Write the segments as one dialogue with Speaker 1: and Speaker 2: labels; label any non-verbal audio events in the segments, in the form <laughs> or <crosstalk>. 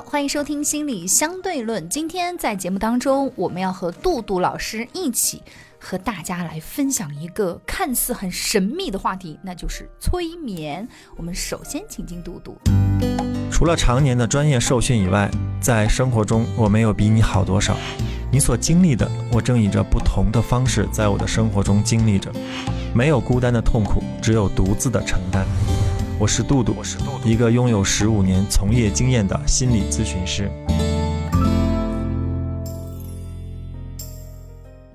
Speaker 1: 欢迎收听心理相对论。今天在节目当中，我们要和杜杜老师一起和大家来分享一个看似很神秘的话题，那就是催眠。我们首先请进杜杜。
Speaker 2: 除了常年的专业受训以外，在生活中我没有比你好多少。你所经历的，我正以着不同的方式在我的生活中经历着。没有孤单的痛苦，只有独自的承担。我是杜杜，我是杜杜，一个拥有十五年从业经验的心理咨询师。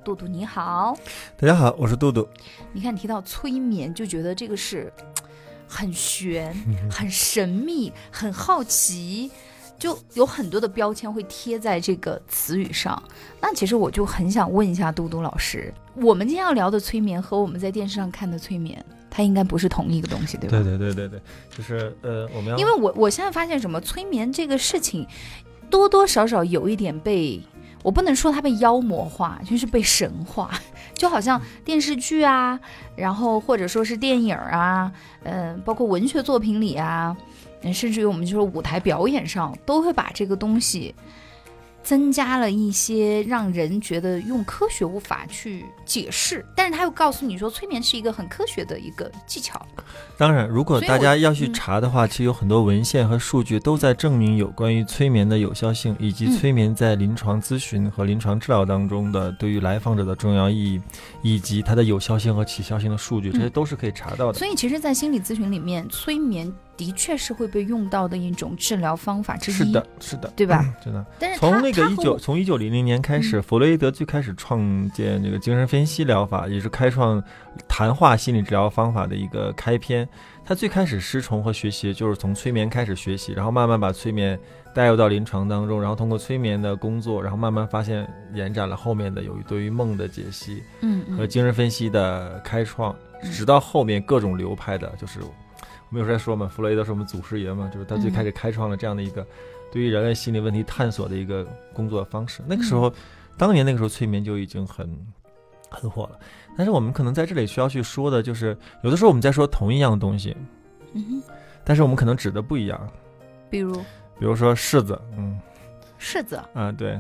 Speaker 1: 杜杜你好，
Speaker 2: 大家好，我是杜杜。
Speaker 1: 你看提到催眠，就觉得这个是很玄、很神秘、很好奇，就有很多的标签会贴在这个词语上。那其实我就很想问一下杜杜老师，我们今天要聊的催眠和我们在电视上看的催眠。它应该不是同一个东西，对吧？
Speaker 2: 对对对对对，就是呃，我们要
Speaker 1: 因为我我现在发现什么催眠这个事情，多多少少有一点被我不能说它被妖魔化，就是被神化，<laughs> 就好像电视剧啊，然后或者说是电影啊，嗯，包括文学作品里啊，嗯，甚至于我们就是舞台表演上，都会把这个东西。增加了一些让人觉得用科学无法去解释，但是他又告诉你说，催眠是一个很科学的一个技巧。
Speaker 2: 当然，如果大家要去查的话，其实有很多文献和数据都在证明有关于催眠的有效性，以及催眠在临床咨询和临床治疗当中的对于来访者的重要意义，以及它的有效性和起效性的数据，这些都是可以查到的。
Speaker 1: 所以，其实，在心理咨询里面，催眠。的确是会被用到的一种治疗方法之一。
Speaker 2: 是的，是的，
Speaker 1: 对吧？
Speaker 2: 真的。
Speaker 1: 但是
Speaker 2: 从那个一九从一九零零年开始，弗洛伊德最开始创建这个精神分析疗法，也是开创谈话心理治疗方法的一个开篇。他最开始师从和学习就是从催眠开始学习，然后慢慢把催眠带入到临床当中，然后通过催眠的工作，然后慢慢发现延展了后面的有一对于梦的解析，
Speaker 1: 嗯，
Speaker 2: 和精神分析的开创，直到后面各种流派的，就是。我们有时候说嘛，弗洛伊德是我们祖师爷嘛，就是他最开始开创了这样的一个对于人类心理问题探索的一个工作方式。那个时候，当年那个时候催眠就已经很很火了。但是我们可能在这里需要去说的就是，有的时候我们在说同一样东西，
Speaker 1: 嗯，
Speaker 2: 但是我们可能指的不一样。
Speaker 1: 比如，
Speaker 2: 比如说柿子，嗯，
Speaker 1: 柿子
Speaker 2: 嗯，对，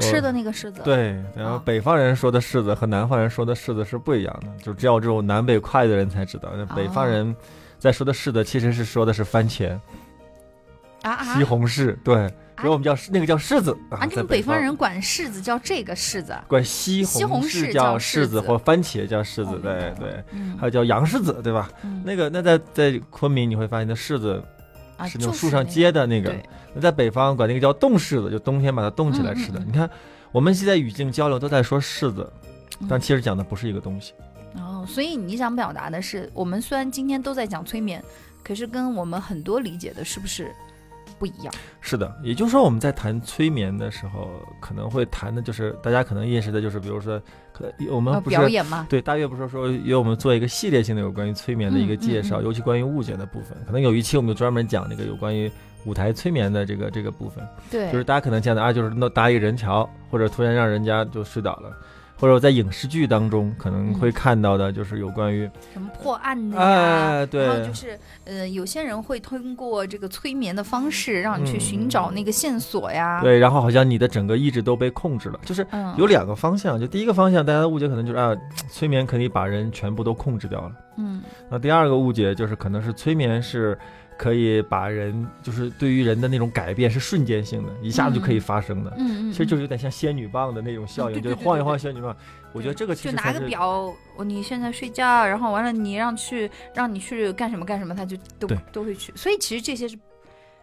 Speaker 1: 吃的那个柿子，
Speaker 2: 对。然后北方人说的柿子和南方人说的柿子是不一样的，就只有这种南北快的人才知道。那北方人。在说的柿子，其实是说的是番茄
Speaker 1: 啊，
Speaker 2: 西红柿，对，所以我们叫那个叫柿子
Speaker 1: 啊。你们北方人管柿子叫这个柿子，
Speaker 2: 管西红柿叫柿子或番茄叫柿子，对对，还有叫洋柿子，对吧？那个那在在昆明你会发现，那柿子是那种树上结的那个。那在北方管那个叫冻柿子，就冬天把它冻起来吃的。你看，我们现在语境交流都在说柿子，但其实讲的不是一个东西。
Speaker 1: 哦，所以你想表达的是，我们虽然今天都在讲催眠，可是跟我们很多理解的是不是不一样？
Speaker 2: 是的，也就是说我们在谈催眠的时候，可能会谈的就是大家可能认识的就是，比如说，可我们不是
Speaker 1: 表演吗？
Speaker 2: 对，大约不是说由我们做一个系列性的有关于催眠的一个介绍，尤其关于误解的部分，可能有一期我们就专门讲那个有关于舞台催眠的这个这个部分。
Speaker 1: 对，
Speaker 2: 就是大家可能见到啊，就是那搭一个人桥，或者突然让人家就睡倒了。或者在影视剧当中可能会看到的，就是有关于
Speaker 1: 什么破案的
Speaker 2: 呀，对，
Speaker 1: 然后就是呃，有些人会通过这个催眠的方式让你去寻找那个线索呀，
Speaker 2: 对，然后好像你的整个意志都被控制了，就是有两个方向，就第一个方向大家的误解可能就是啊，<tsk> 催眠可以把人全部都控制掉了，
Speaker 1: 嗯，
Speaker 2: 那第二个误解就是可能是催眠是。可以把人，就是对于人的那种改变是瞬间性的，一下子就可以发生的。
Speaker 1: 嗯
Speaker 2: 嗯，其实就是有点像仙女棒的那种效应，就是晃一晃仙女棒。我觉得这个其
Speaker 1: 实就拿个表，你现在睡觉，然后完了你让去让你去干什么干什么，他就都都会去。所以其实这些是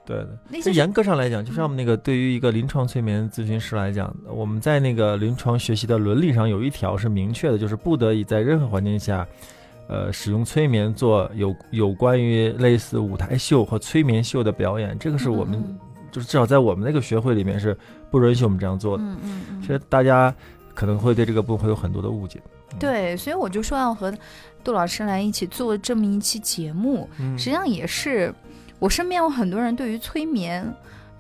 Speaker 2: 对的。那严格上来讲，就像我们那个对于一个临床催眠咨询师来讲，我们在那个临床学习的伦理上有一条是明确的，就是不得已在任何环境下。呃，使用催眠做有有关于类似舞台秀和催眠秀的表演，这个是我们就是至少在我们那个学会里面是不允许我们这样做的。
Speaker 1: 嗯嗯嗯
Speaker 2: 其实大家可能会对这个部分会有很多的误解。
Speaker 1: 对，所以我就说要和杜老师来一起做这么一期节目，
Speaker 2: 嗯
Speaker 1: 实际上也是我身边有很多人对于催眠。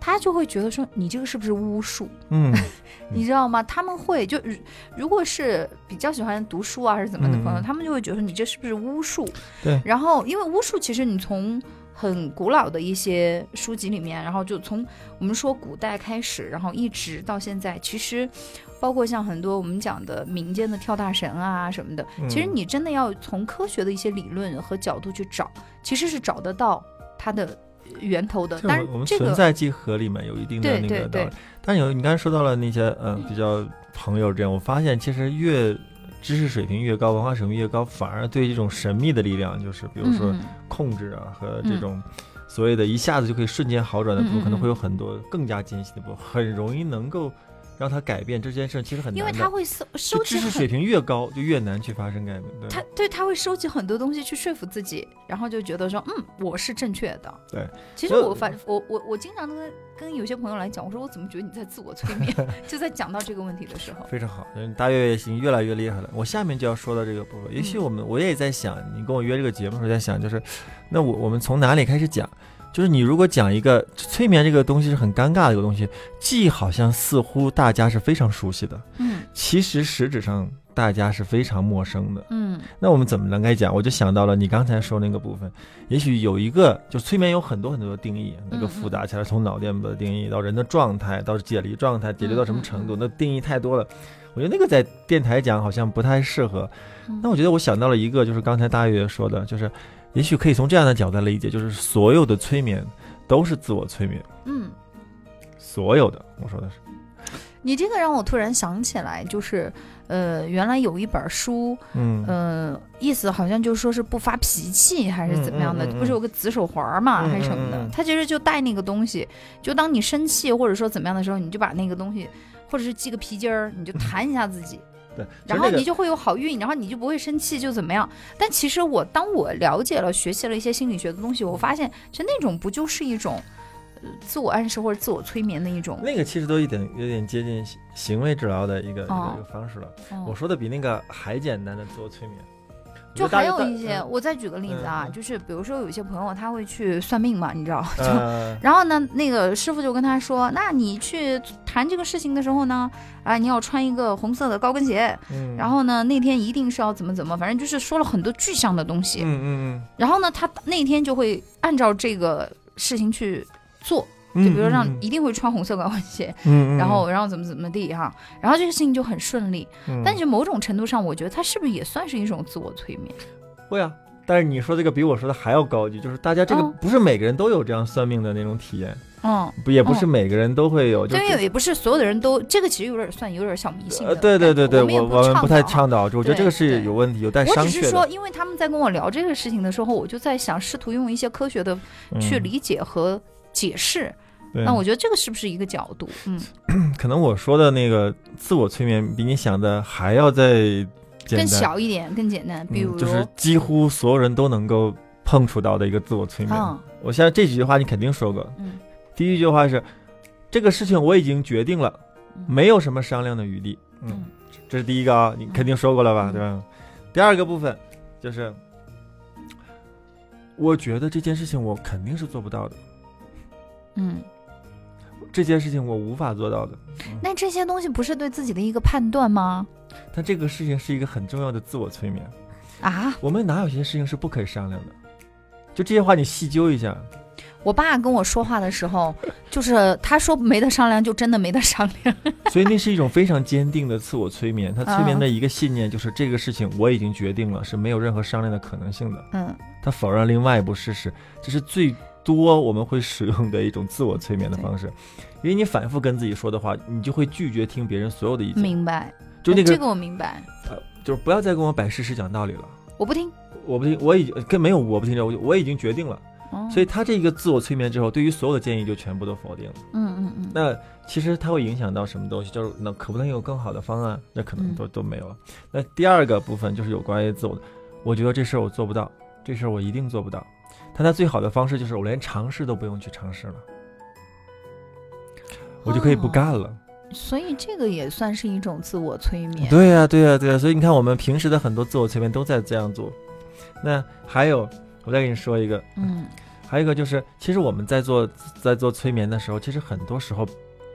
Speaker 1: 他就会觉得说你这个是不是巫术，
Speaker 2: 嗯，<laughs>
Speaker 1: 你知道吗？他们会就如如果是比较喜欢读书啊还是怎么的朋友，他们就会觉得说你这是不是巫术？
Speaker 2: 对。
Speaker 1: 然后因为巫术其实你从很古老的一些书籍里面，然后就从我们说古代开始，然后一直到现在，其实包括像很多我们讲的民间的跳大神啊什么的，其实
Speaker 2: 嗯
Speaker 1: 你真的要从科学的一些理论和角度去找，其实是找得到它的源头的。
Speaker 2: 这
Speaker 1: 但是
Speaker 2: 我我们存在即合里面有一定的那个道理。但有你刚才说到了那些嗯、比较朋友这样，我发现其实越知识水平越高，文化水平越高，反而对这种神秘的力量，就是比如说控制啊和这
Speaker 1: 嗯。
Speaker 2: 种所谓的一下子就可以瞬间好转的部分，
Speaker 1: 嗯嗯。
Speaker 2: 可能会有很多更加艰辛的部分，很容易能够让他改变这件事，其实很难。
Speaker 1: 因为他会收收集很
Speaker 2: 知识水平越高，就越难去发生改变。对
Speaker 1: 他对他会收集很多东西去说服自己，然后就觉得说，嗯，我是正确的。
Speaker 2: 对，
Speaker 1: 其实我反我我我经常跟跟有些朋友来讲，我说我怎么觉得你在自我催眠？<laughs> 就在讲到这个问题的时候，
Speaker 2: 非常好，嗯，大月已经越来越厉害了。我下面就要说到这个部分，也许
Speaker 1: 嗯
Speaker 2: 我们我也在想，你跟我约这个节目的时候在想，就是那我我们从哪里开始讲？就是你如果讲一个催眠这个东西是很尴尬的一个东西，既好像似乎大家是非常熟悉的，
Speaker 1: 嗯
Speaker 2: 其实实质上大家是非常陌生的。
Speaker 1: 嗯
Speaker 2: 那我们怎么能该讲？我就想到了你刚才说那个部分，也许有一个，就催眠有很多很多的定义，那个
Speaker 1: 嗯
Speaker 2: 复杂起来，从脑电波的定义到人的状态，到解离状态，解离到什么程度，那定义太多了。我觉得那个在电台讲好像不太适合。
Speaker 1: 嗯
Speaker 2: 那我觉得我想到了一个，就是刚才大月说的，就是也许可以从这样的角度来理解，就是所有的催眠都是自我催眠，
Speaker 1: 嗯，
Speaker 2: 所有的，我说的是，
Speaker 1: 你这个让我突然想起来，就是呃，原来有一本书，
Speaker 2: 嗯。
Speaker 1: 呃，意思好像就是说是不发脾气还是怎么样的，
Speaker 2: 嗯嗯嗯嗯。
Speaker 1: 不是有个紫手环嘛，
Speaker 2: 嗯
Speaker 1: 还是什么的？他其实就带那个东西，就当你生气或者说怎么样的时候，你就把那个东西，或者是系个皮筋儿，你就弹一下自己。
Speaker 2: 对，
Speaker 1: 然后你就会有好运，然后你就不会生气，就怎么样？但其实我当我了解了、学习了一些心理学的东西，我发现，其实那种不就是一种，呃，自我暗示或者自我催眠的一种。
Speaker 2: 那个其实都一点有点接近行行为治疗的一个、一
Speaker 1: 哦
Speaker 2: 个一个方式了。
Speaker 1: 嗯
Speaker 2: 我说的比那个还简单的自我催眠，
Speaker 1: 就还有一些，
Speaker 2: 嗯
Speaker 1: 我再举个例子啊，
Speaker 2: 嗯嗯。
Speaker 1: 就是比如说有些朋友他会去算命嘛，你知道，<laughs> 就
Speaker 2: 呃，
Speaker 1: 然后呢，那个师傅就跟他说：“那你去谈这个事情的时候呢，啊，你要穿一个红色的高跟鞋，
Speaker 2: 嗯。
Speaker 1: 然后呢，那天一定是要怎么怎么，反正就是说了很多具象的东西。
Speaker 2: 嗯嗯
Speaker 1: 然后呢，他那天就会按照这个事情去做，
Speaker 2: 嗯，
Speaker 1: 就比如说让
Speaker 2: 嗯
Speaker 1: 一定会穿红色高跟鞋，
Speaker 2: 嗯，嗯
Speaker 1: 然后然后怎么怎么地哈，然后这个事情就很顺利。
Speaker 2: 嗯
Speaker 1: 但是某种程度上，我觉得他是不是也算是一种自我催眠？
Speaker 2: 会啊。但是你说这个比我说的还要高级，就是大家这个
Speaker 1: 嗯
Speaker 2: 不是每个人都有这样算命的那种体验，
Speaker 1: 嗯，
Speaker 2: 不也不是每个人都会有，就
Speaker 1: 对，也不是所有的人都，这个其实有点算有点小迷信
Speaker 2: 呃，对对对对，
Speaker 1: 我们
Speaker 2: 我我们不太
Speaker 1: 倡导
Speaker 2: 我觉得这个是有问题，有带
Speaker 1: 我
Speaker 2: 商榷
Speaker 1: 只是说，因为他们在跟我聊这个事情的时候，我就在想，试图用一些科学的去
Speaker 2: 嗯
Speaker 1: 理解和解释。
Speaker 2: 对
Speaker 1: 那我觉得这个是不是一个角度？嗯，<clears throat>
Speaker 2: 可能我说的那个自我催眠比你想的还要再简
Speaker 1: 更，小一点，更简单。比如，
Speaker 2: 嗯，就是几乎所有人都能够碰触到的一个自我催眠。
Speaker 1: 嗯
Speaker 2: 我现在这几句话你肯定说过。
Speaker 1: 嗯
Speaker 2: 第一句话是：这个事情我已经决定了，
Speaker 1: 嗯
Speaker 2: 没有什么商量的余地。嗯，
Speaker 1: 嗯
Speaker 2: 这是第一个啊，你肯定说过了吧，
Speaker 1: 嗯
Speaker 2: 对吧？第二个部分就是，我觉得这件事情我肯定是做不到的，
Speaker 1: 嗯，
Speaker 2: 这件事情我无法做到的。
Speaker 1: 那这些东西不是对自己的一个判断吗？
Speaker 2: 但这个事情是一个很重要的自我催眠。
Speaker 1: 啊，
Speaker 2: 我们哪有些事情是不可以商量的？就这些话，你细究一下。
Speaker 1: 我爸跟我说话的时候，<laughs> 就是他说没得商量，就真的没得商量。<laughs>
Speaker 2: 所以那是一种非常坚定的自我催眠。他催眠
Speaker 1: 啊
Speaker 2: 的一个信念就是这个事情我已经决定了，是没有任何商量的可能性的。
Speaker 1: 嗯，
Speaker 2: 他否认另外一部事实，这是最多我们会使用的一种自我催眠的方式。因为你反复跟自己说的话，你就会拒绝听别人所有的意见。
Speaker 1: 明白。
Speaker 2: 就那个，
Speaker 1: 这个我明白，
Speaker 2: 呃，就是不要再跟我摆事实讲道理了。
Speaker 1: 我不听。
Speaker 2: 我不听，我已经跟没有我不听着，我我已经决定了。
Speaker 1: 哦
Speaker 2: 所以他这个自我催眠之后，对于所有的建议就全部都否定了。
Speaker 1: 嗯嗯嗯，
Speaker 2: 那其实它会影响到什么东西？就是那可不能有更好的方案？那可能
Speaker 1: 嗯
Speaker 2: 都、都没有了。那第二个部分就是有关于自我的，我觉得这事儿我做不到，这事儿我一定做不到。但他最好的方式就是我连尝试都不用去尝试了。我就可以不干了。
Speaker 1: 所以这个也算是一种自我催眠。
Speaker 2: 对呀、对呀、对呀、所以你看，我们平时的很多自我催眠都在这样做。那还有，我再给你说一个，
Speaker 1: 嗯
Speaker 2: 还有一个就是，其实我们在做在做催眠的时候，其实很多时候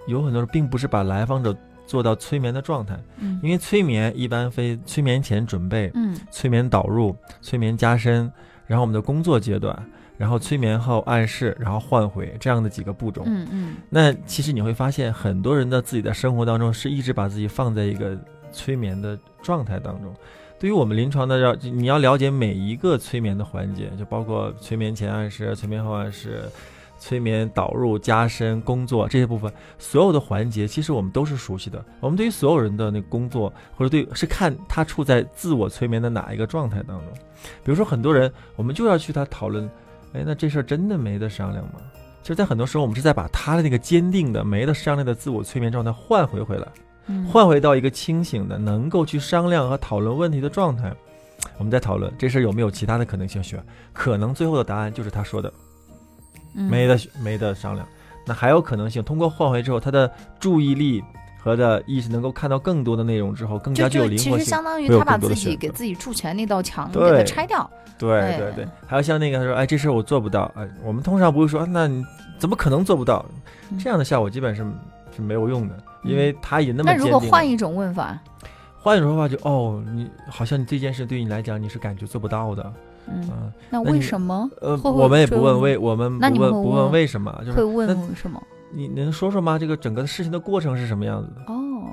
Speaker 2: 有很多人并不是把来访者做到催眠的状态，
Speaker 1: 嗯
Speaker 2: 因为催眠一般非催眠前准备、
Speaker 1: 嗯
Speaker 2: 催眠导入、催眠加深，然后我们的工作阶段，然后催眠后暗示，然后换回这样的几个步骤。
Speaker 1: 嗯嗯
Speaker 2: 那其实你会发现，很多人的自己的生活当中是一直把自己放在一个催眠的状态当中。对于我们临床的要，你要了解每一个催眠的环节，就包括催眠前暗示、催眠后暗示、催眠导入、加深、工作这些部分，所有的环节，其实我们都是熟悉的。我们对于所有人的那个工作，或者对是看他处在自我催眠的哪一个状态当中。比如说，很多人我们就要去他讨论，哎，那这事儿真的没得商量吗？其实，在很多时候，我们是在把他的那个坚定的、没得商量的自我催眠状态换回回来，
Speaker 1: 嗯，
Speaker 2: 换回到一个清醒的、能够去商量和讨论问题的状态。我们在讨论这事儿有没有其他的可能性选，可能最后的答案就是他说的
Speaker 1: 嗯
Speaker 2: 没得没得商量。那还有可能性，通过换回之后，他的注意力和的意识能够看到更多的内容之后，更加具有
Speaker 1: 就其实
Speaker 2: 灵活性。
Speaker 1: 相当于他把自己给自己筑起来那道墙，
Speaker 2: 对。
Speaker 1: 给它拆掉。
Speaker 2: 对
Speaker 1: 哎
Speaker 2: 对对，还有像那个他说，哎，这事儿我做不到，哎，我们通常不会说，啊那你怎么可能做不到？
Speaker 1: 嗯
Speaker 2: 这样的效果基本是是没有用的，因为他也那么
Speaker 1: 那如果换一种问法，
Speaker 2: 换一种说法就哦，你好像你这件事对你来讲你是感觉做不到的，
Speaker 1: 嗯，
Speaker 2: 嗯
Speaker 1: 那为什么
Speaker 2: 呃，
Speaker 1: 会会
Speaker 2: 我们也不问为，我们不
Speaker 1: 那你们会
Speaker 2: 问不问
Speaker 1: 问
Speaker 2: 为什么，就是
Speaker 1: 会问什么？
Speaker 2: 你能说说吗？这个整个事情的过程是什么样子的？
Speaker 1: 哦，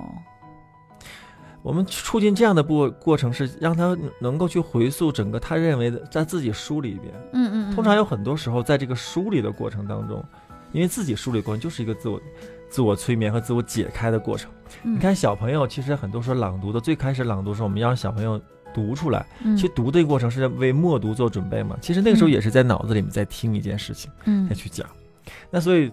Speaker 2: 我们促进这样的过过程是让他能够去回溯整个他认为的，在自己梳理一遍。
Speaker 1: 嗯嗯，嗯
Speaker 2: 通常有很多时候，在这个梳理的过程当中，因为自己梳理过程就是一个自我、自我催眠和自我解开的过程。
Speaker 1: 嗯
Speaker 2: 你看小朋友，其实很多时候朗读的最开始朗读的时候，我们要让小朋友读出来。
Speaker 1: 嗯
Speaker 2: 其实读的过程是在为默读做准备嘛。其实那个时候
Speaker 1: 嗯
Speaker 2: 也是在脑子里面在听一件事情，
Speaker 1: 嗯
Speaker 2: 再去讲。那所以，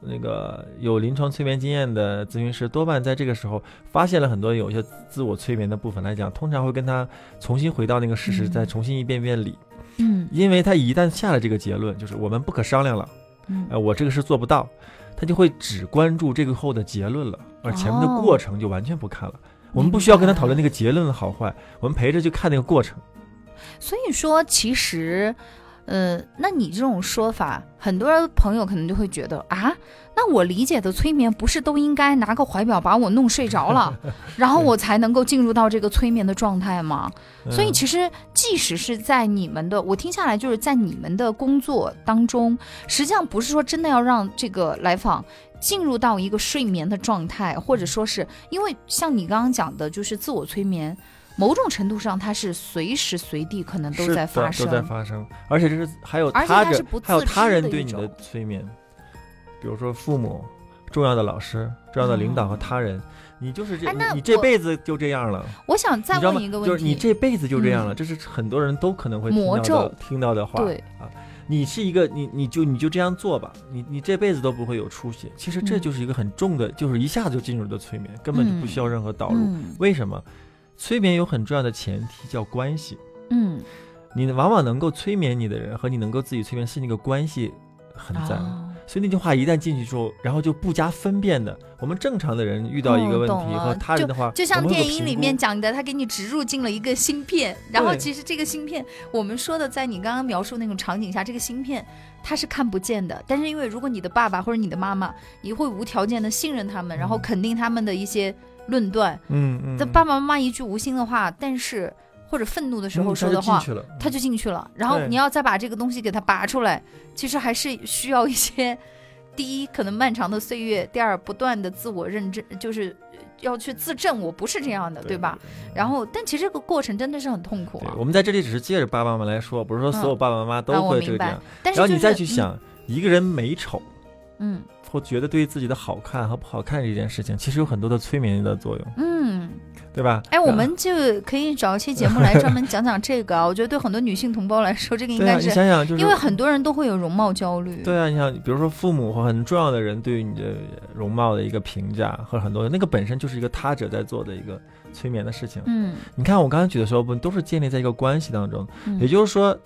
Speaker 2: 那个有临床催眠经验的咨询师，多半在这个时候发现了很多有些自我催眠的部分来讲，通常会跟他重新回到那个事实，
Speaker 1: 嗯
Speaker 2: 再重新一遍遍理。
Speaker 1: 嗯
Speaker 2: 因为他一旦下了这个结论，就是我们不可商量了，
Speaker 1: 嗯
Speaker 2: 呃，我这个事做不到，他就会只关注这个后的结论了，而前面的
Speaker 1: 哦
Speaker 2: 过程就完全不看了。我们不需要跟他讨论那个结论的好坏，我们陪着去看那个过程。
Speaker 1: 所以说，其实，呃，那你这种说法，很多朋友可能就会觉得啊，那我理解的催眠不是都应该拿个怀表把我弄睡着了，<laughs> 然后我才能够进入到这个催眠的状态吗？所以
Speaker 2: 嗯
Speaker 1: 其实，即使是在你们的，我听下来就是在你们的工作当中，实际上不是说真的要让这个来访进入到一个睡眠的状态，或者说是因为像你刚刚讲的，就是自我催眠，某种程度上它是随时随地可能都在发生，
Speaker 2: 都在发生，而且这是还有他人还有
Speaker 1: 自
Speaker 2: 他人对你的
Speaker 1: 种
Speaker 2: 催眠，比如说父母、重要的老师、重要的领导和
Speaker 1: 哦。
Speaker 2: 他人，你就是这，
Speaker 1: 哎
Speaker 2: 你你这辈子就这样了，
Speaker 1: 我想再问一个？问
Speaker 2: 就是你，这辈子就这样了，
Speaker 1: 嗯。
Speaker 2: 这是很多人都可能会听到的听到的话。
Speaker 1: 对
Speaker 2: 啊，你是一个你你就你就这样做吧，你你这辈子都不会有出息。其实这
Speaker 1: 嗯
Speaker 2: 就是一个很重的，就是一下子就进入的催眠，根本就不需要任何导入。
Speaker 1: 嗯
Speaker 2: 为什么？催眠有很重要的前提叫关系。
Speaker 1: 嗯，
Speaker 2: 你往往能够催眠你的人和你能够自己催眠是那个关系很在。
Speaker 1: 哦
Speaker 2: 所以那句话一旦进去之后，然后就不加分辨的。我们正常的人遇到一个问题和他人的话，
Speaker 1: 就像电影里面讲的，他给你植入进了一个芯片，然后其实这个芯片，我们说的，在你刚刚描述那种场景下，这个芯片它是看不见的。但是因为如果你的爸爸或者你的妈妈，你会无条件的信任他们，然后肯定他们的一些论断，
Speaker 2: 嗯嗯，
Speaker 1: 这爸爸妈妈一句无心的话，但是或者愤怒的时候
Speaker 2: 嗯
Speaker 1: 说的话
Speaker 2: 他就进，去了，
Speaker 1: 他就进去了。然后你要再把这个东西给它拔出来，其实还是需要一些，第一可能漫长的岁月，第二不断的自我认证，就是要去自证我不是这样的，对吧？？然后，但其实这个过程真的是很痛苦啊。
Speaker 2: 我们在这里只是借着爸爸妈妈来说，不是说所有爸爸妈妈
Speaker 1: 啊
Speaker 2: 都会这个样。
Speaker 1: 但是、就是、
Speaker 2: 然后你再去想，一个人美丑
Speaker 1: 嗯，
Speaker 2: 或觉得对自己的好看和不好看这件事情，其实有很多的催眠的作用，
Speaker 1: 嗯嗯，
Speaker 2: 对吧？
Speaker 1: 哎，我们就可以找一期节目来 <laughs> 专门讲讲这个啊。我觉得对很多女性同胞来说，这个应该是、
Speaker 2: 你想想，就是
Speaker 1: 因为很多人都会有容貌焦虑。
Speaker 2: 对啊，你想，比如说父母或很重要的人对于你的容貌的一个评价，和很多那个本身就是一个他者在做的一个催眠的事情。
Speaker 1: 嗯，
Speaker 2: 你看我刚才举的时候，不都是建立在一个关系当中，
Speaker 1: 嗯，
Speaker 2: 也就是说，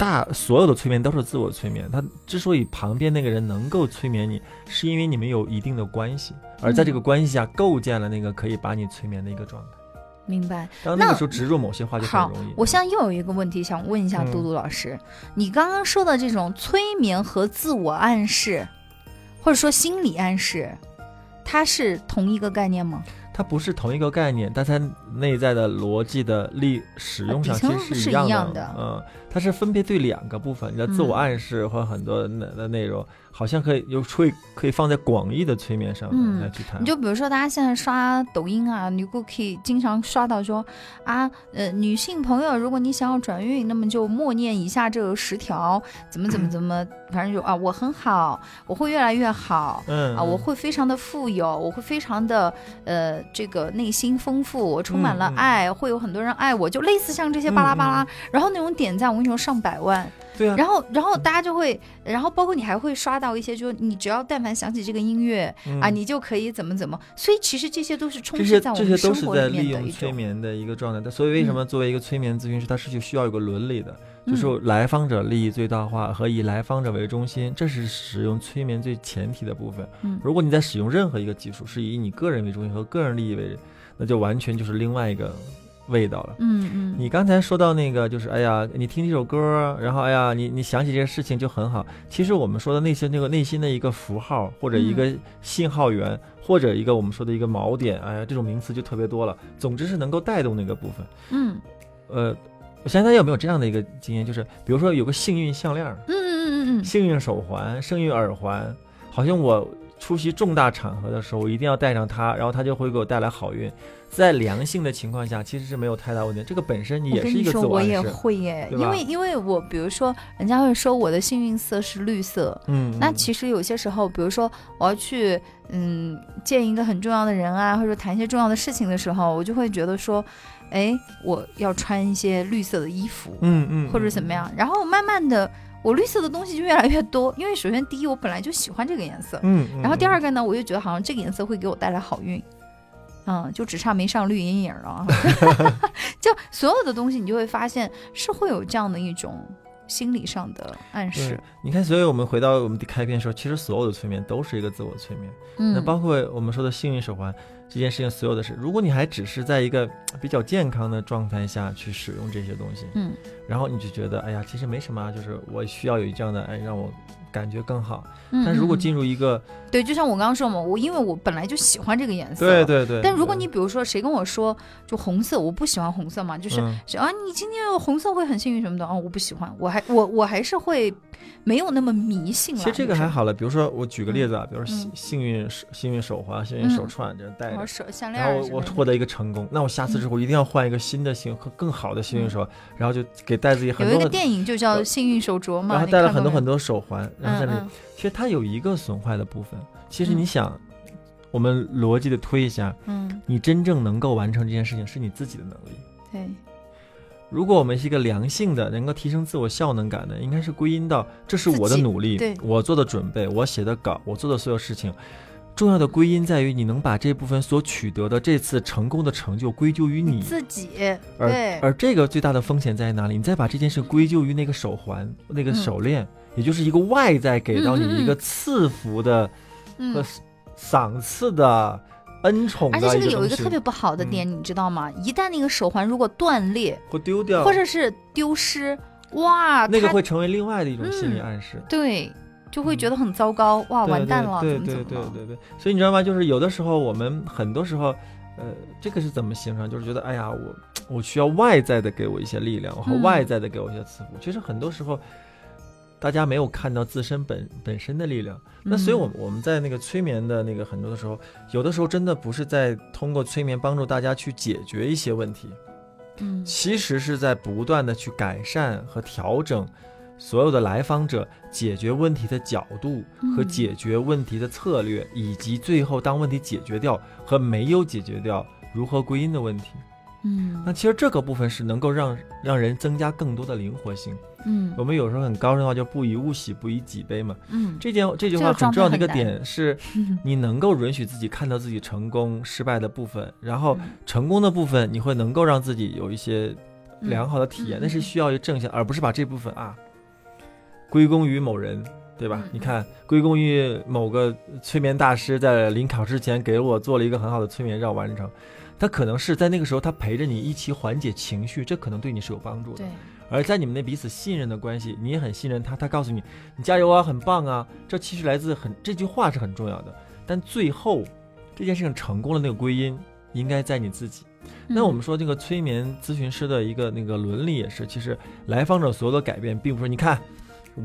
Speaker 2: 大所有的催眠都是自我催眠。他之所以旁边那个人能够催眠你，是因为你们有一定的关系，而在这个关系下构建了那个可以把你催眠的一个状态。
Speaker 1: 明白。
Speaker 2: 当那个时候植入某些话就很容易。，
Speaker 1: 我现在又有一个问题想问一下
Speaker 2: 嗯
Speaker 1: 嘟嘟老师，你刚刚说的这种催眠和自我暗示，或者说心理暗示，它是同一个概念吗？
Speaker 2: 它不是同一个概念，但它内在的逻辑的力使用上其
Speaker 1: 实是
Speaker 2: 一样
Speaker 1: 的
Speaker 2: 嗯，它是分别对两个部分，你的自我
Speaker 1: 嗯。
Speaker 2: 暗示和很多的的内容，好像可以有会可以放在广义的催眠上
Speaker 1: 嗯
Speaker 2: 来去谈。
Speaker 1: 你就比如说，大家现在刷抖音啊，你可以经常刷到说啊，呃，女性朋友，如果你想要转运，那么就默念以下这十条，怎么怎么怎么，<clears throat> 反正就啊，我很好，我会越来越好。
Speaker 2: 嗯
Speaker 1: 啊，我会非常的富有，我会非常的呃，这个内心丰富，我充满了爱，会有很多人爱我，就类似像这些巴拉巴拉，
Speaker 2: 嗯
Speaker 1: 然后那种点赞，我跟你说上百万，
Speaker 2: 对啊，
Speaker 1: 然后然后大家就会，然后包括你还会刷到一些，就是你只要但凡想起这个音乐，
Speaker 2: 嗯。
Speaker 1: 啊，你就可以怎么怎么，所以其实这些都是充斥在我们
Speaker 2: 这些都是
Speaker 1: 生活里
Speaker 2: 在利用催眠的一个状态。但所以为什么作为一个催眠咨询师，他是就需要有个伦理的，
Speaker 1: 嗯。
Speaker 2: 就是来访者利益最大化和以来访者为中心，这是使用催眠最前提的部分。
Speaker 1: 嗯。
Speaker 2: 如果你在使用任何一个技术是以你个人为中心和个人利益为，那就完全就是另外一个味道了。
Speaker 1: 嗯嗯，
Speaker 2: 你刚才说到那个，就是哎呀，你听这首歌，然后哎呀，你你想起这些事情就很好。其实我们说的那些那个内心的一个符号，或者一个信号源，或者一个我们说的一个锚点，哎呀，这种名词就特别多了。总之是能够带动那个部分。
Speaker 1: 嗯
Speaker 2: 呃，我想大家有没有这样的一个经验，就是比如说有个幸运项链、
Speaker 1: 嗯嗯嗯嗯
Speaker 2: 幸运手环、幸运耳环，好像我出席重大场合的时候，我一定要带上它，然后它就会给我带来好运。在良性的情况下，其实是没有太大问题。这个本身也是一个
Speaker 1: 跟你说，我也。会耶，因为因为我比如说，人家会说我的幸运色是绿色，
Speaker 2: 嗯，
Speaker 1: 那
Speaker 2: 嗯
Speaker 1: 其实有些时候，比如说我要去嗯见一个很重要的人啊，或者说谈一些重要的事情的时候，我就会觉得说，哎，我要穿一些绿色的衣服，
Speaker 2: 嗯嗯，
Speaker 1: 或者怎么样。然后慢慢的，我绿色的东西就越来越多，因为首先第一，我本来就喜欢这个颜色，
Speaker 2: 嗯？嗯，
Speaker 1: 然后第
Speaker 2: 嗯
Speaker 1: 二个呢，我又觉得好像这个颜色会给我带来好运。嗯，就只差没上绿阴影了啊！<laughs> 就所有的东西，你就会发现是会有这样的一种心理上的暗示。，
Speaker 2: 你看，所以我们回到我们的开篇的时候，其实所有的催眠都是一个自我催眠。
Speaker 1: 嗯，
Speaker 2: 那包括我们说的幸运手环这件事情，所有的事，如果你还只是在一个比较健康的状态下去使用这些东西，
Speaker 1: 嗯
Speaker 2: 然后你就觉得，哎呀，其实没什么啊，就是我需要有这样的，哎，让我感觉更好。
Speaker 1: 嗯，
Speaker 2: 但是如果
Speaker 1: 嗯
Speaker 2: 进入一个，
Speaker 1: 对，就像我刚刚说嘛，我因为我本来就喜欢这个颜色，
Speaker 2: 对。对对，
Speaker 1: 但如果你比如说谁跟我说就红色，我不喜欢红色嘛，就是、
Speaker 2: 嗯
Speaker 1: 啊，你今天红色会很幸运什么的，哦，我不喜欢，我还我我还是会没有那么迷信了。
Speaker 2: 其实这个还，好了，比如说我举个例子啊，比如说幸
Speaker 1: 嗯。
Speaker 2: 幸运手幸运手环、幸运手串这样戴着
Speaker 1: 我，手项链
Speaker 2: 然后
Speaker 1: 儿之类的。
Speaker 2: 我获得一个成功，那我下次之后一定要换一个新的幸和更好的幸运手，然后就给戴自己很
Speaker 1: 多有一个电影就叫《幸运手镯》嘛，
Speaker 2: 然后
Speaker 1: 你看过没
Speaker 2: 带了很多很多手环，然后在那其实它有一个损坏的部分。其实
Speaker 1: 嗯。
Speaker 2: 你想，我们逻辑的推一下，
Speaker 1: 嗯。
Speaker 2: 你真正能够完成这件事情是你自己的能力。
Speaker 1: 嗯，对，
Speaker 2: 如果我们是一个良性的，能够提升自我效能感的，应该是归因到这是我的努力
Speaker 1: 对，
Speaker 2: 我做的准备，我写的稿，我做的所有事情。重要的归因在于你能把这部分所取得的这次成功的成就归咎于你，
Speaker 1: 自己
Speaker 2: 而
Speaker 1: 对，
Speaker 2: 而这个最大的风险在哪里？你再把这件事归咎于那个手环、那个
Speaker 1: 嗯
Speaker 2: 手链，也就是一个外在给到你一个赐福的和
Speaker 1: 嗯。
Speaker 2: 赏赐的恩宠
Speaker 1: 而且这个有一个特别不好的点，你知道吗？一旦那个手环如果断裂，
Speaker 2: 会丢掉，
Speaker 1: 或者是丢失，哇，
Speaker 2: 那个会成为另外的一种心理
Speaker 1: 嗯
Speaker 2: 暗示。
Speaker 1: 对，就会觉得很糟糕，哇，
Speaker 2: 对
Speaker 1: 完蛋了，
Speaker 2: 对？对对对对对，所以你知道吗？就是有的时候我们很多时候，呃，这个是怎么形成？就是觉得，哎呀，我我需要外在的给我一些力量，和
Speaker 1: 嗯
Speaker 2: 外在的给我一些赐福。其实很多时候，大家没有看到自身本本身的力量。那所以我，
Speaker 1: 嗯
Speaker 2: 我们在那个催眠的那个很多的时候，有的时候真的不是在通过催眠帮助大家去解决一些问题，
Speaker 1: 嗯
Speaker 2: 其实是在不断的去改善和调整所有的来访者解决问题的角度和
Speaker 1: 嗯
Speaker 2: 解决问题的策略，以及最后当问题解决掉和没有解决掉如何归因的问题。
Speaker 1: 嗯
Speaker 2: 那其实这个部分是能够让让人增加更多的灵活性。
Speaker 1: 嗯
Speaker 2: 我们有时候很高深的话就不以物喜，不以己悲嘛。
Speaker 1: 嗯，
Speaker 2: 这件这句话很重要的一个点是，<laughs> 你能够允许自己看到自己成功、失败的部分，然后
Speaker 1: 嗯
Speaker 2: 成功的部分你会能够让自己有一些良好的体验，
Speaker 1: 嗯
Speaker 2: 那是需要一个正向，而不是把这部分啊归功于某人，对吧？
Speaker 1: 嗯
Speaker 2: 你看，归功于某个催眠大师在临考之前给我做了一个很好的催眠让我完成。他可能是在那个时候，他陪着你一起缓解情绪，这可能对你是有帮助的
Speaker 1: 对。，
Speaker 2: 而在你们那彼此信任的关系，你也很信任他，他告诉你你加油啊，很棒啊，这其实来自很这句话是很重要的。但最后这件事情成功的那个归因，应该在你自己。那我们说这个催眠咨询师的一个那个伦理也是，其实来访者所有的改变，并不是你看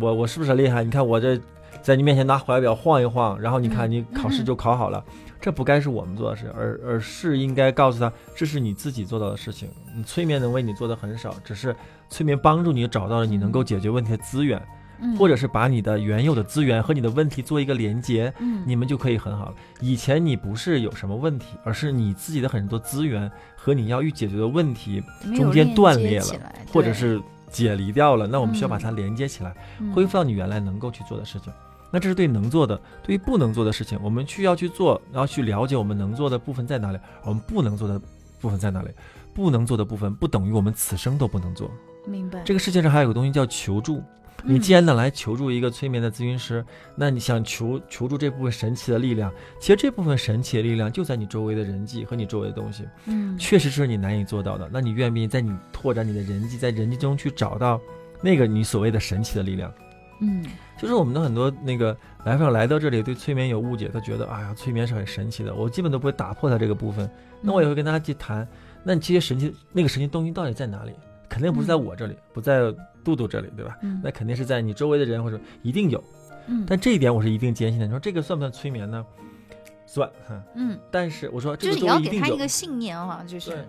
Speaker 2: 我我是不是很厉害？你看我这在你面前拿怀表晃一晃，然后你看
Speaker 1: 嗯
Speaker 2: 你考试就考好了，这不该是我们做的事，而而是应该告诉他这是你自己做到的事情。你催眠能为你做的很少，只是催眠帮助你找到了你能够解决问题的资源，
Speaker 1: 嗯
Speaker 2: 或者是把你的原有的资源和你的问题做一个连接，
Speaker 1: 嗯
Speaker 2: 你们就可以很好了。以前你不是有什么问题，而是你自己的很多资源和你要去解决的问题，中间断裂了或者是解离掉了，那我们需要把
Speaker 1: 嗯
Speaker 2: 它连接起来，
Speaker 1: 嗯
Speaker 2: 恢复到你原来能够去做的事情。那这是对能做的，对于不能做的事情，我们需要去做，然后去了解我们能做的部分在哪里，我们不能做的部分在哪里。不能做的部分不等于我们此生都不能做。
Speaker 1: 明白
Speaker 2: 这个世界上还有个东西叫求助。你
Speaker 1: 嗯
Speaker 2: 既然能来求助一个催眠的咨询师，那你想求求助这部分神奇的力量，其实这部分神奇的力量就在你周围的人际和你周围的东西，
Speaker 1: 嗯
Speaker 2: 确实是你难以做到的。那你愿不愿意在你拓展你的人际，在人际中去找到那个你所谓的神奇的力量？
Speaker 1: 嗯
Speaker 2: 就是我们的很多那个来访者来到这里对催眠有误解，他觉得哎呀催眠是很神奇的，我基本都不会打破他这个部分。那我也会跟大家去谈，那你这些神奇那个神奇东西到底在哪里？肯定不是在我这里，不在杜杜这里，对吧？
Speaker 1: 嗯
Speaker 2: 那肯定是在你周围的人或者一定有。
Speaker 1: 嗯
Speaker 2: 但这一点我是一定坚信的。你说这个算不算催眠呢？算，
Speaker 1: 嗯，
Speaker 2: 但是我说这个
Speaker 1: 就是你要给他一个，信念哈，就是
Speaker 2: 对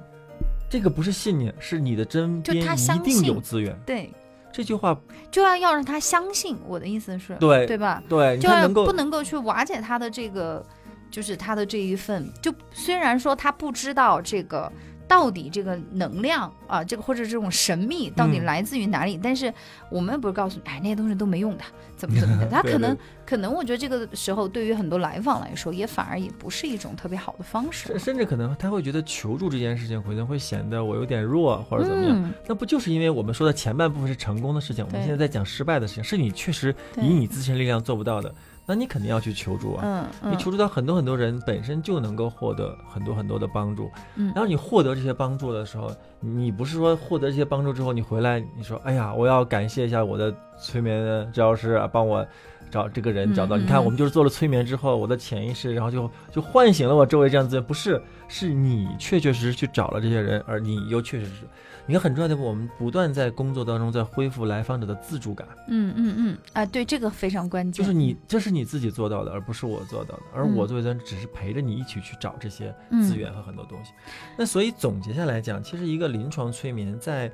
Speaker 2: 这个不是信念，是你的身
Speaker 1: 就
Speaker 2: 边一定有资源。
Speaker 1: 对，
Speaker 2: 这句话
Speaker 1: 就要要让他相信。我的意思是，
Speaker 2: 对
Speaker 1: 对吧？
Speaker 2: 对，
Speaker 1: 就要不能够去瓦解他的这个，就是他的这一份。就虽然说他不知道这个到底这个能量啊，这个或者这种神秘到底
Speaker 2: 嗯
Speaker 1: 来自于哪里，但是我们不是告诉你，哎，那些东西都没用的，怎么怎么的。他可能
Speaker 2: 对
Speaker 1: 可能，我觉得这个时候对于很多来访来说，也反而也不是一种特别好的方式
Speaker 2: 甚。至可能他会觉得求助这件事情可能会显得我有点弱或者怎么样。
Speaker 1: 嗯，
Speaker 2: 那不就是因为我们说的前半部分是成功的事情，我们现在在讲失败的事情，是你确实以你自身力量做不到的，那你肯定要去求助啊。
Speaker 1: 嗯嗯，
Speaker 2: 你求助到很多很多人，本身就能够获得很多很多的帮助。
Speaker 1: 嗯
Speaker 2: 然后你获得这些帮助的时候，你不是说获得这些帮助之后，你回来你说，哎呀，我要感谢一下我的催眠的治疗师啊，帮我找这个人找到。你看，
Speaker 1: 嗯
Speaker 2: 我们就是做了催眠之后，我的潜意识，然后就就唤醒了我周围这样资源。不是，是你确确实实去找了这些人，而你又确实是。你看，很重要的我们不断在工作当中在恢复来访者的自主感。
Speaker 1: 嗯嗯嗯啊，对，这个非常关键。
Speaker 2: 就是你，这是你自己做到的，而不是我做到的。而
Speaker 1: 嗯
Speaker 2: 我作为人，只是陪着你一起去找这些
Speaker 1: 嗯
Speaker 2: 资源和很多东西。那所以总结下来讲，其实一个临床催眠在，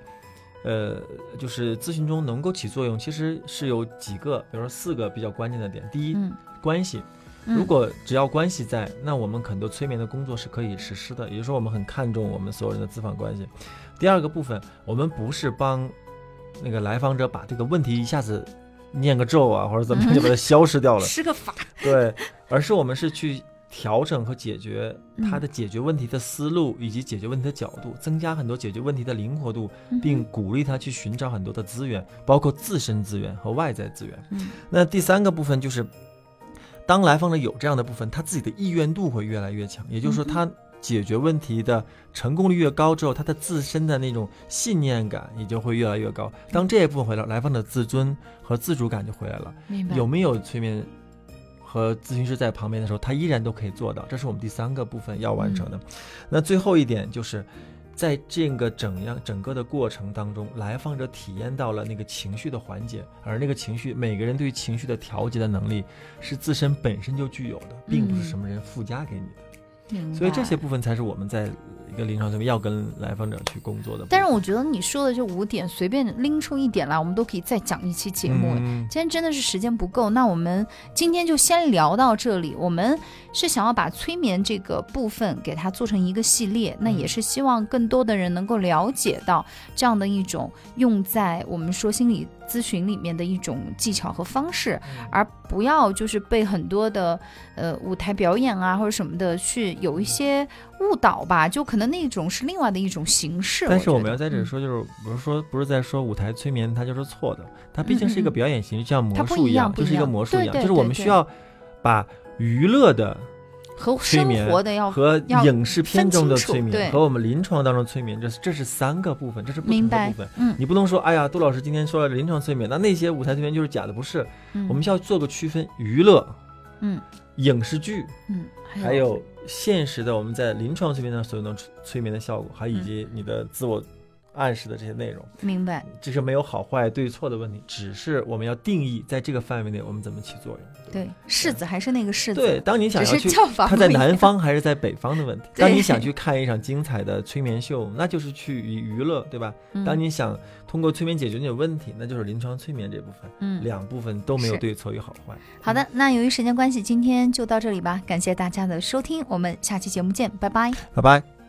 Speaker 2: 呃，就是咨询中能够起作用，其实是有几个，比如说四个比较关键的点。第一，
Speaker 1: 嗯，
Speaker 2: 关系。
Speaker 1: 嗯
Speaker 2: 如果只要关系在，那我们很多催眠的工作是可以实施的。也就是说，我们很看重我们所有人的咨访关系。第二个部分，我们不是帮那个来访者把这个问题一下子念个咒啊，或者怎么样就把它消失掉了。<laughs>
Speaker 1: 施个法，
Speaker 2: 对，而是我们是去调整和解决
Speaker 1: 嗯
Speaker 2: 他的解决问题的思路，以及解决问题的角度，增加很多解决问题的灵活度，
Speaker 1: 嗯
Speaker 2: 并鼓励他去寻找很多的资源，包括自身资源和外在资源。
Speaker 1: 嗯
Speaker 2: 那第三个部分就是，当来访者有这样的部分，他自己的意愿度会越来越强，也就是说，
Speaker 1: 嗯
Speaker 2: 他解决问题的成功率越高之后，他的自身的那种信念感也就会越来越高。当这一部分回来，来访者自尊和自主感就回来了。
Speaker 1: 明白
Speaker 2: 有没有催眠和咨询师在旁边的时候，他依然都可以做到，这是我们第三个部分要完成的。那最后一点就是，在这个整样整个的过程当中，来访者体验到了那个情绪的缓解，而那个情绪，每个人对于情绪的调节的能力是自身本身就具有的，并不是什么人附加给你的。
Speaker 1: 明
Speaker 2: 所以这些部分才是我们在一个临床上面要跟来访者去工作的。
Speaker 1: 但是我觉得你说的这五点，随便拎出一点来，我们都可以再讲一期节目。
Speaker 2: 嗯
Speaker 1: 今天真的是时间不够，那我们今天就先聊到这里。我们是想要把催眠这个部分给它做成一个系列，那也是希望更多的人能够了解到这样的一种用在我们说心理咨咨询里面的一种技巧和方式，
Speaker 2: 嗯。
Speaker 1: 而不要就是被很多的呃舞台表演啊或者什么的去有一些误导吧，就可能那种是另外的一种形式。
Speaker 2: 但是我们要在这里说，就是不是说不是在说舞台催眠它就是错的，它毕竟是一个表演形式，就像魔术，
Speaker 1: 一样
Speaker 2: 就是一个魔术一样，就是我们需要把娱乐的
Speaker 1: 和生
Speaker 2: 催眠
Speaker 1: 活的要
Speaker 2: 和影视片中的催眠和我们临床当中催眠，这是这是三个部分，这是不同的部分。，
Speaker 1: 嗯
Speaker 2: 你不能说，哎呀，杜老师今天说了临床催眠，那那些舞台催眠就是假的，不是？
Speaker 1: 嗯，
Speaker 2: 我们需要做个区分，娱乐、
Speaker 1: 嗯
Speaker 2: 影视剧，
Speaker 1: 嗯，
Speaker 2: 还有现实的我们在临床催眠上所有的催眠的效果，还以及你的自我暗示的这些内容，
Speaker 1: 明白。
Speaker 2: 这是没有好坏对错的问题，只是我们要定义在这个范围内我们怎么起作用。
Speaker 1: 对，柿子还是那个柿子，
Speaker 2: 对，当你想要去它在南方还是在北方的问题。<laughs> 当你想去看一场精彩的催眠秀，那就是去娱娱乐，对吧？
Speaker 1: 嗯
Speaker 2: 当你想通过催眠解决你的问题，那就是临床催眠这部分。
Speaker 1: 嗯
Speaker 2: 两部分都没有对错与好坏。
Speaker 1: 好的，那由于时间关系，今天就到这里吧。感谢大家的收听，我们下期节目见，拜拜。
Speaker 2: 拜拜。